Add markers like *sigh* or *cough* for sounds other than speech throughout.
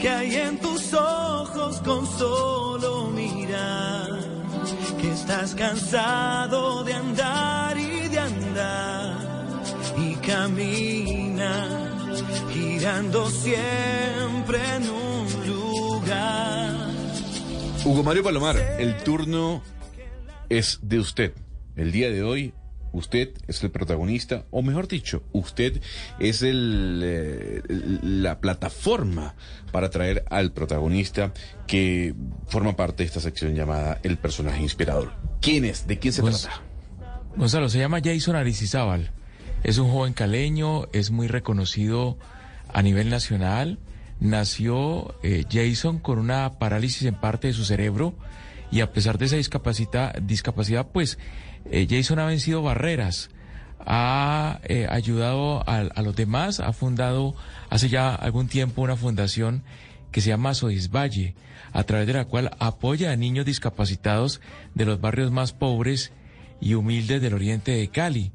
Que hay en tus ojos con solo mirar que estás cansado de andar y de andar y camina girando siempre en un lugar. Hugo Mario Palomar, el turno es de usted. El día de hoy, usted es el protagonista, o mejor dicho, usted es el, eh, la plataforma para traer al protagonista que forma parte de esta sección llamada El personaje inspirador. ¿Quién es? ¿De quién se Pues- trata? Gonzalo, se llama Jason Aricizábal. Es un joven caleño, es muy reconocido a nivel nacional. Nació eh, Jason con una parálisis en parte de su cerebro y a pesar de esa discapacidad, discapacidad pues eh, Jason ha vencido barreras, ha eh, ayudado a, a los demás, ha fundado hace ya algún tiempo una fundación que se llama Sodisvalle, a través de la cual apoya a niños discapacitados de los barrios más pobres y humildes del oriente de Cali.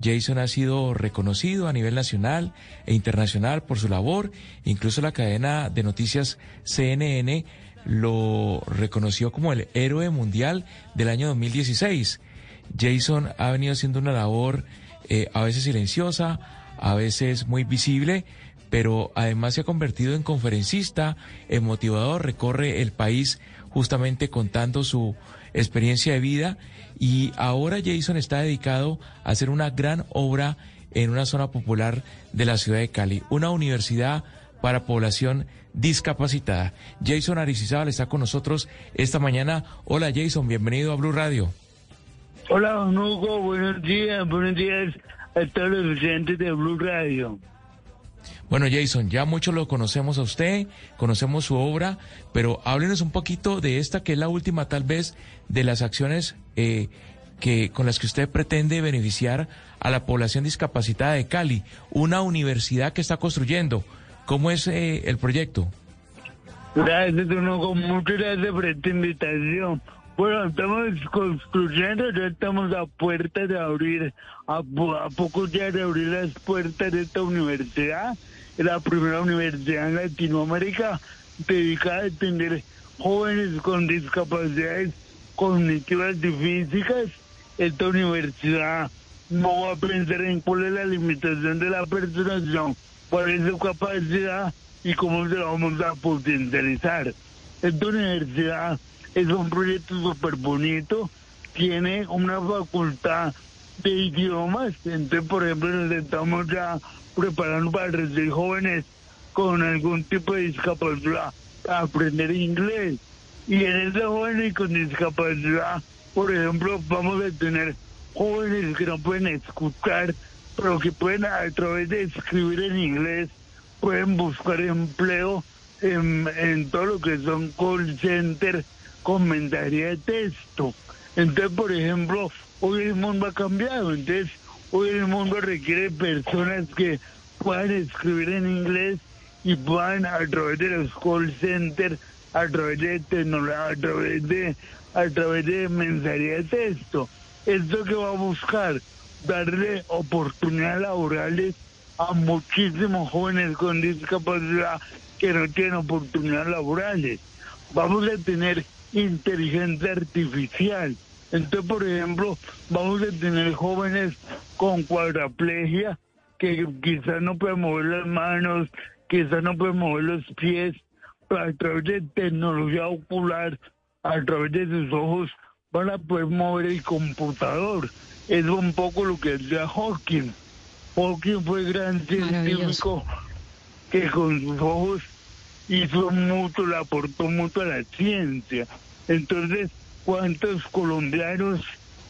Jason ha sido reconocido a nivel nacional e internacional por su labor. Incluso la cadena de noticias CNN lo reconoció como el héroe mundial del año 2016. Jason ha venido haciendo una labor eh, a veces silenciosa, a veces muy visible, pero además se ha convertido en conferencista, en motivador, recorre el país justamente contando su experiencia de vida y ahora Jason está dedicado a hacer una gran obra en una zona popular de la ciudad de Cali, una universidad para población discapacitada. Jason Aricizábal está con nosotros esta mañana. Hola Jason, bienvenido a Blue Radio. Hola, don Hugo, buenos días, buenos días a todos los oyentes de Blue Radio. Bueno, Jason, ya mucho lo conocemos a usted, conocemos su obra, pero háblenos un poquito de esta que es la última tal vez de las acciones eh, que con las que usted pretende beneficiar a la población discapacitada de Cali, una universidad que está construyendo. ¿Cómo es eh, el proyecto? Gracias, Hugo, muchas gracias por esta invitación. Bueno, estamos construyendo, ya estamos a puertas de abrir, a, a pocos días de abrir las puertas de esta universidad. La primera universidad en Latinoamérica dedicada a atender jóvenes con discapacidades cognitivas y físicas. Esta universidad no va a pensar en cuál es la limitación de la persona, sino cuál es su capacidad y cómo se la vamos a potencializar. Esta universidad es un proyecto súper bonito, tiene una facultad de idiomas, entonces por ejemplo nos estamos ya preparando para recibir jóvenes con algún tipo de discapacidad a aprender inglés. Y en ese jóvenes con discapacidad, por ejemplo, vamos a tener jóvenes que no pueden escuchar, pero que pueden a través de escribir en inglés, pueden buscar empleo en, en todo lo que son call center con mensajería de texto. Entonces, por ejemplo, hoy el mundo ha cambiado, entonces hoy el mundo requiere personas que puedan escribir en inglés y puedan a través de los call centers, a través de tecnología, a través de, a través de mensajería de texto. Esto que va a buscar, darle oportunidades laborales a muchísimos jóvenes con discapacidad que no tienen oportunidades laborales. Vamos a tener inteligencia artificial. Entonces, por ejemplo, vamos a tener jóvenes con cuadraplegia que quizás no pueden mover las manos, quizás no pueden mover los pies, pero a través de tecnología ocular, a través de sus ojos, van a poder mover el computador. Es un poco lo que decía Hawking. Hawking fue gran científico que con sus ojos hizo mucho, le aportó mucho a la ciencia. Entonces, ¿cuántos colombianos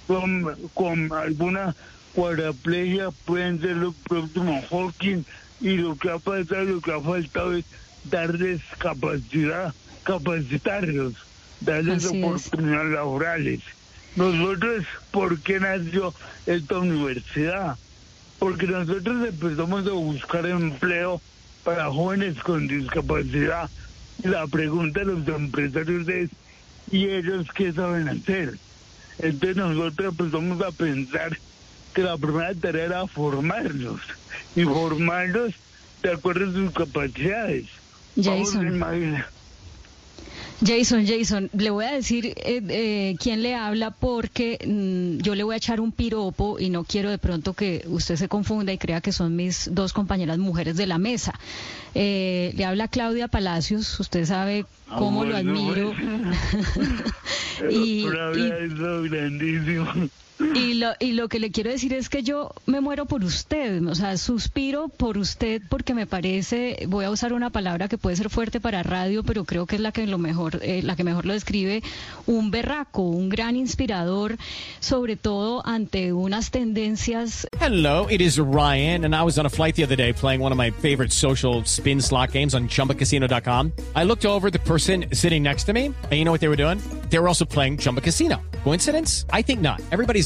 con, con alguna cuadraplegia pueden ser los próximos Hawking y lo que ha pasado, lo que ha faltado es darles capacidad, capacitarlos, darles Así es. oportunidades laborales. Nosotros, ¿por qué nació esta universidad? Porque nosotros empezamos a buscar empleo para jóvenes con discapacidad. Y la pregunta de los empresarios es, ¿y ellos qué saben hacer? Entonces nosotros empezamos a pensar que la primera tarea era formarlos y formarlos de acuerdo a sus capacidades. Vamos a Jason. imaginar- Jason, Jason, le voy a decir eh, eh, quién le habla porque mm, yo le voy a echar un piropo y no quiero de pronto que usted se confunda y crea que son mis dos compañeras mujeres de la mesa. Eh, le habla Claudia Palacios, usted sabe cómo lo admiro. *laughs* *laughs* bueno. y, Pero grandísimo. Y lo, y lo que le quiero decir es que yo me muero por usted, o sea, suspiro por usted porque me parece, voy a usar una palabra que puede ser fuerte para radio, pero creo que es la que lo mejor, eh, la que mejor lo describe, un berraco, un gran inspirador, sobre todo ante unas tendencias Hello, it is Ryan, and I was on a flight the other day playing one of my favorite social spin slot games on chumbacasino.com. I looked over the person sitting next to me, and you know what they were doing? They were also playing Chumba Casino. Coincidence? I think not. Everybody's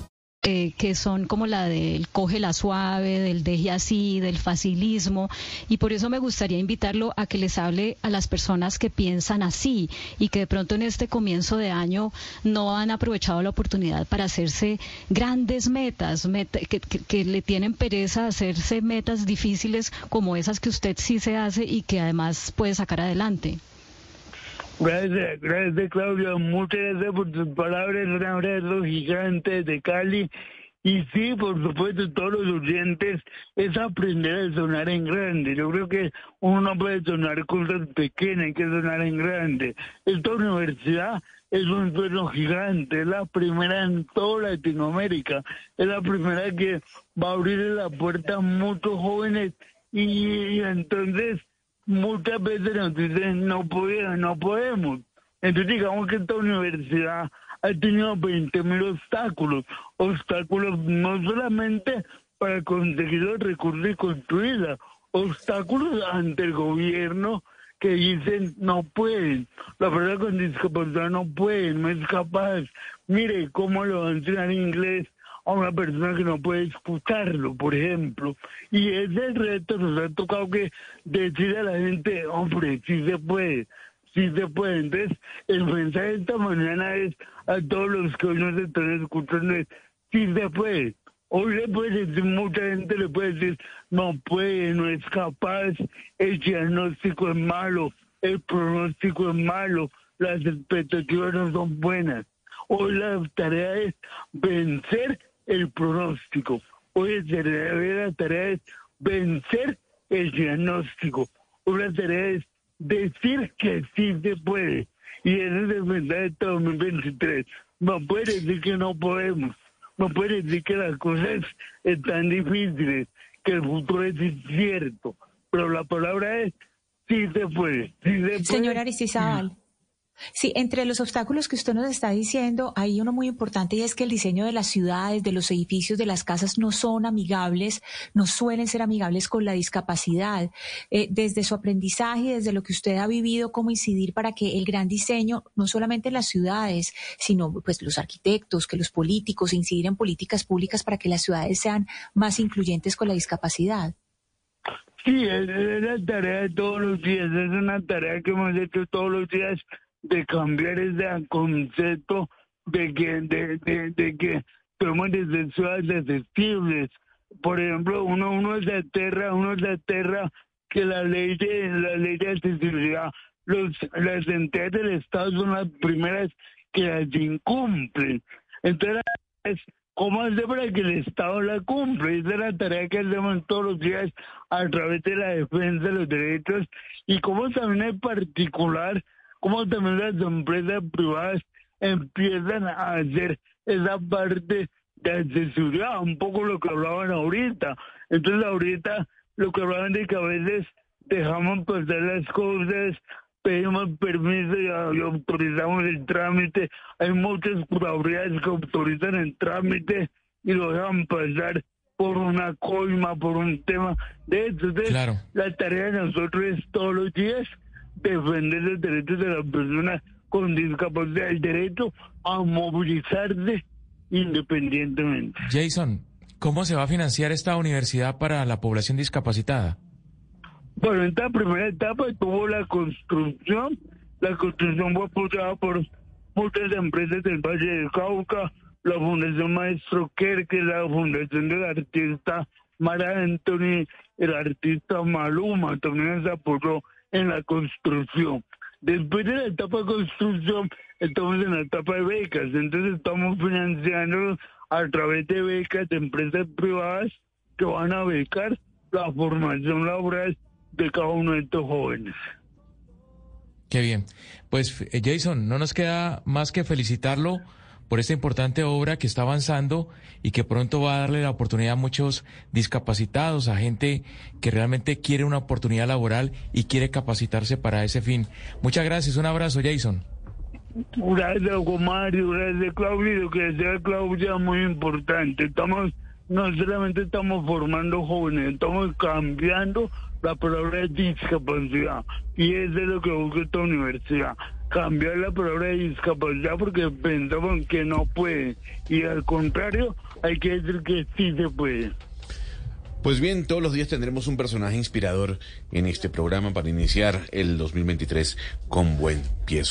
Eh, que son como la del coge la suave, del deje así, del facilismo, y por eso me gustaría invitarlo a que les hable a las personas que piensan así y que de pronto en este comienzo de año no han aprovechado la oportunidad para hacerse grandes metas, meta- que, que- que le tienen pereza hacerse metas difíciles como esas que usted sí se hace y que además puede sacar adelante. Gracias, gracias Claudia, muchas gracias por tus palabras, un abrazo gigante de Cali. Y sí, por supuesto, todos los oyentes, es aprender a sonar en grande. Yo creo que uno no puede sonar cosas pequeñas, hay que sonar en grande. Esta universidad es un sueño gigante, es la primera en toda Latinoamérica, es la primera que va a abrir la puerta a muchos jóvenes y entonces muchas veces nos dicen no podemos, no podemos. Entonces digamos que esta universidad ha tenido 20 mil obstáculos, obstáculos no solamente para conseguir los recursos y construirla, obstáculos ante el gobierno que dicen no pueden, la persona con discapacidad no puede, no es capaz. Mire cómo le va a enseñar inglés a una persona que no puede escucharlo, por ejemplo. Y ese reto nos ha tocado que decir a la gente, hombre, sí se puede, sí se puede. Entonces, el mensaje esta mañana es a todos los que hoy nos están escuchando, es, sí se puede. Hoy le puede decir, mucha gente le puede decir, no puede, no es capaz, el diagnóstico es malo, el pronóstico es malo, las expectativas no son buenas. Hoy la tarea es vencer el pronóstico. Hoy tarea, la tarea es vencer el diagnóstico. La tarea es decir que sí se puede. Y ese es el mensaje de 2023. No puede decir que no podemos. No puede decir que las cosas están difíciles, que el futuro es incierto. Pero la palabra es sí se puede. Sí se Aristizábal. Sí, entre los obstáculos que usted nos está diciendo, hay uno muy importante y es que el diseño de las ciudades, de los edificios, de las casas no son amigables, no suelen ser amigables con la discapacidad. Eh, desde su aprendizaje, desde lo que usted ha vivido, cómo incidir para que el gran diseño, no solamente en las ciudades, sino pues los arquitectos, que los políticos, incidir en políticas públicas para que las ciudades sean más incluyentes con la discapacidad. Sí, es, es la tarea de todos los días, es una tarea que hemos hecho todos los días de cambiar ese concepto de que, de, de, de que somos ciudades accesibles, por ejemplo, uno, uno se aterra, uno se aterra que la ley de, la ley de accesibilidad, los, las entidades del Estado son las primeras que las incumplen. Entonces, ¿cómo hacer para que el Estado la cumpla? Esa es la tarea que hacemos todos los días a través de la defensa de los derechos y cómo también en particular, cómo también las empresas privadas empiezan a hacer esa parte de accesibilidad, un poco lo que hablaban ahorita. Entonces ahorita lo que hablaban de que a veces dejamos pasar las cosas, pedimos permiso y, autorizamos el trámite. Hay muchas curadurías que autorizan el trámite y lo dejan pasar por una coima, por un tema de eso. Entonces, la tarea de nosotros es todos los días defender los derechos de las personas con discapacidad, el derecho a movilizarse independientemente. Jason, ¿cómo se va a financiar esta universidad para la población discapacitada? Bueno, en esta primera etapa tuvo la construcción. La construcción fue apoyada por muchas empresas del Valle del Cauca, la Fundación Maestro Kerke, la Fundación del Artista Mara Anthony, el artista Maluma también se apoyó en la construcción. Después de la etapa de construcción, estamos en la etapa de becas, entonces estamos financiando a través de becas de empresas privadas que van a becar la formación laboral de cada uno de estos jóvenes. Qué bien. Pues eh, Jason, no nos queda más que felicitarlo por esta importante obra que está avanzando y que pronto va a darle la oportunidad a muchos discapacitados, a gente que realmente quiere una oportunidad laboral y quiere capacitarse para ese fin. Muchas gracias, un abrazo Jason. Gracias, Mario, gracias, Claudio, que sea Claudia muy importante. Estamos, no solamente estamos formando jóvenes, estamos cambiando la palabra discapacidad. Y eso es lo que busca esta universidad cambiar la palabra de discapacidad porque pensamos que no puede. Y al contrario, hay que decir que sí se puede. Pues bien, todos los días tendremos un personaje inspirador en este programa para iniciar el 2023 con buen pie.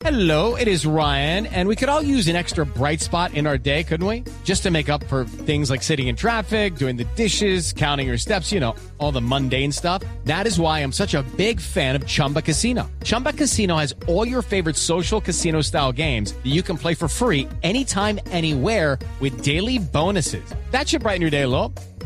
Hello, it is Ryan, and we could all use an extra bright spot in our day, couldn't we? Just to make up for things like sitting in traffic, doing the dishes, counting your steps, you know, all the mundane stuff. That is why I'm such a big fan of Chumba Casino. Chumba Casino has all your favorite social casino style games that you can play for free anytime, anywhere with daily bonuses. That should brighten your day a little.